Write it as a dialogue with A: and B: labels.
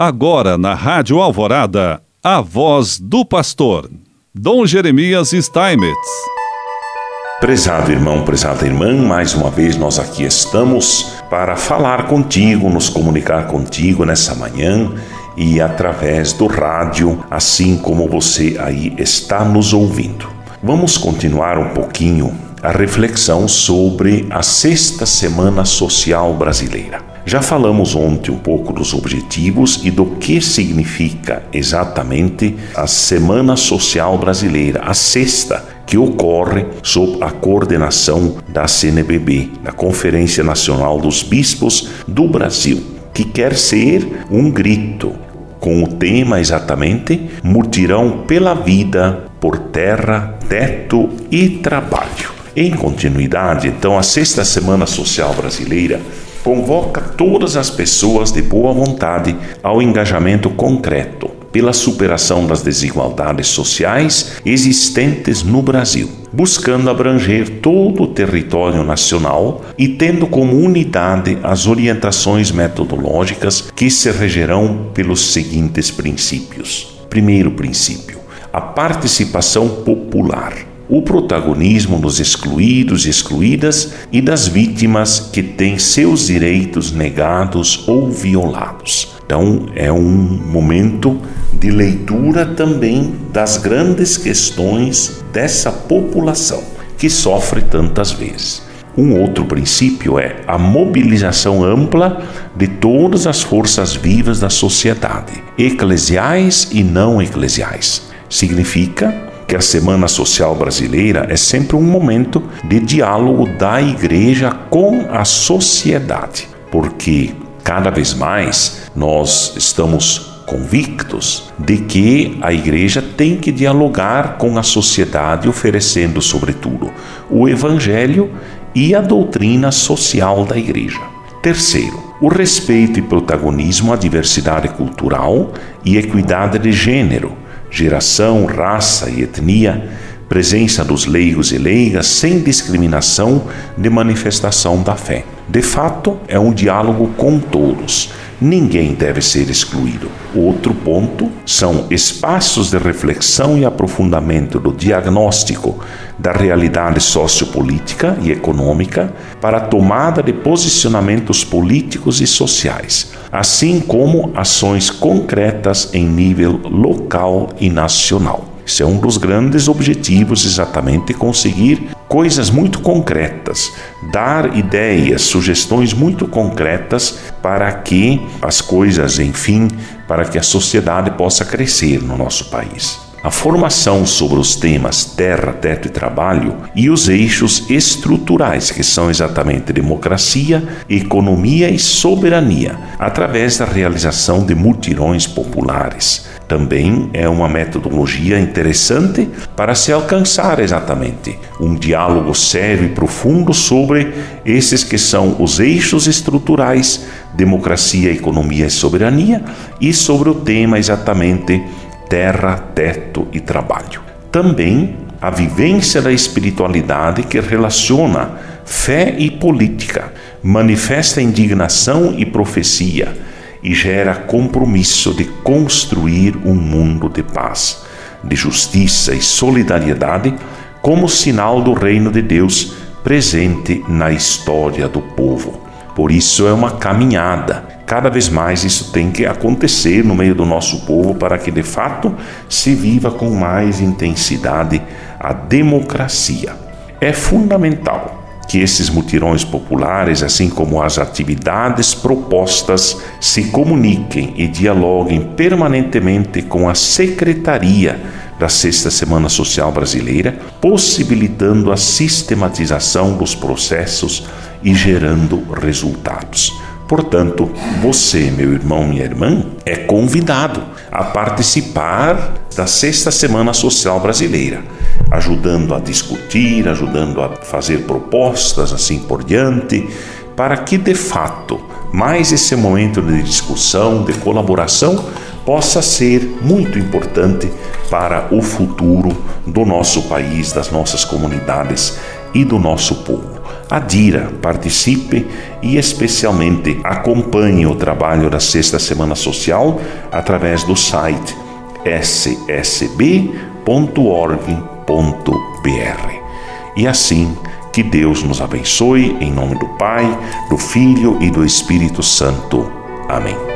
A: Agora na Rádio Alvorada, a voz do pastor, Dom Jeremias Steinmetz.
B: Prezado irmão, prezada irmã, mais uma vez nós aqui estamos para falar contigo, nos comunicar contigo nessa manhã e através do rádio, assim como você aí está nos ouvindo. Vamos continuar um pouquinho a reflexão sobre a Sexta Semana Social Brasileira. Já falamos ontem um pouco dos objetivos e do que significa exatamente a Semana Social Brasileira, a sexta, que ocorre sob a coordenação da CNBB, da Conferência Nacional dos Bispos do Brasil, que quer ser um grito com o tema exatamente Mutirão pela Vida, por Terra, Teto e Trabalho. Em continuidade, então, a Sexta Semana Social Brasileira convoca todas as pessoas de boa vontade ao engajamento concreto pela superação das desigualdades sociais existentes no Brasil, buscando abranger todo o território nacional e tendo como unidade as orientações metodológicas que se regerão pelos seguintes princípios. Primeiro princípio: a participação popular o protagonismo dos excluídos e excluídas e das vítimas que têm seus direitos negados ou violados. Então, é um momento de leitura também das grandes questões dessa população que sofre tantas vezes. Um outro princípio é a mobilização ampla de todas as forças vivas da sociedade, eclesiais e não eclesiais. Significa que a Semana Social Brasileira é sempre um momento de diálogo da igreja com a sociedade, porque cada vez mais nós estamos convictos de que a igreja tem que dialogar com a sociedade, oferecendo, sobretudo, o evangelho e a doutrina social da igreja. Terceiro, o respeito e protagonismo à diversidade cultural e equidade de gênero geração, raça e etnia, presença dos leigos e leigas sem discriminação de manifestação da fé. De fato, é um diálogo com todos. Ninguém deve ser excluído. Outro ponto são espaços de reflexão e aprofundamento do diagnóstico da realidade sociopolítica e econômica para a tomada de posicionamentos políticos e sociais, assim como ações concretas em nível local e nacional. Isso é um dos grandes objetivos, exatamente conseguir coisas muito concretas, dar ideias, sugestões muito concretas para que as coisas, enfim, para que a sociedade possa crescer no nosso país a formação sobre os temas terra, teto e trabalho e os eixos estruturais, que são exatamente democracia, economia e soberania, através da realização de mutirões populares. Também é uma metodologia interessante para se alcançar exatamente um diálogo sério e profundo sobre esses que são os eixos estruturais, democracia, economia e soberania, e sobre o tema exatamente terra, teto e trabalho. Também a vivência da espiritualidade que relaciona fé e política, manifesta indignação e profecia e gera compromisso de construir um mundo de paz, de justiça e solidariedade como sinal do reino de Deus presente na história do povo. Por isso é uma caminhada. Cada vez mais isso tem que acontecer no meio do nosso povo para que de fato se viva com mais intensidade a democracia. É fundamental que esses mutirões populares, assim como as atividades propostas, se comuniquem e dialoguem permanentemente com a Secretaria da Sexta Semana Social Brasileira, possibilitando a sistematização dos processos e gerando resultados. Portanto, você, meu irmão, minha irmã, é convidado a participar da Sexta Semana Social Brasileira, ajudando a discutir, ajudando a fazer propostas assim por diante, para que de fato mais esse momento de discussão, de colaboração, possa ser muito importante para o futuro do nosso país, das nossas comunidades e do nosso povo. Adira, participe e especialmente acompanhe o trabalho da Sexta Semana Social através do site ssb.org.br. E assim, que Deus nos abençoe em nome do Pai, do Filho e do Espírito Santo. Amém.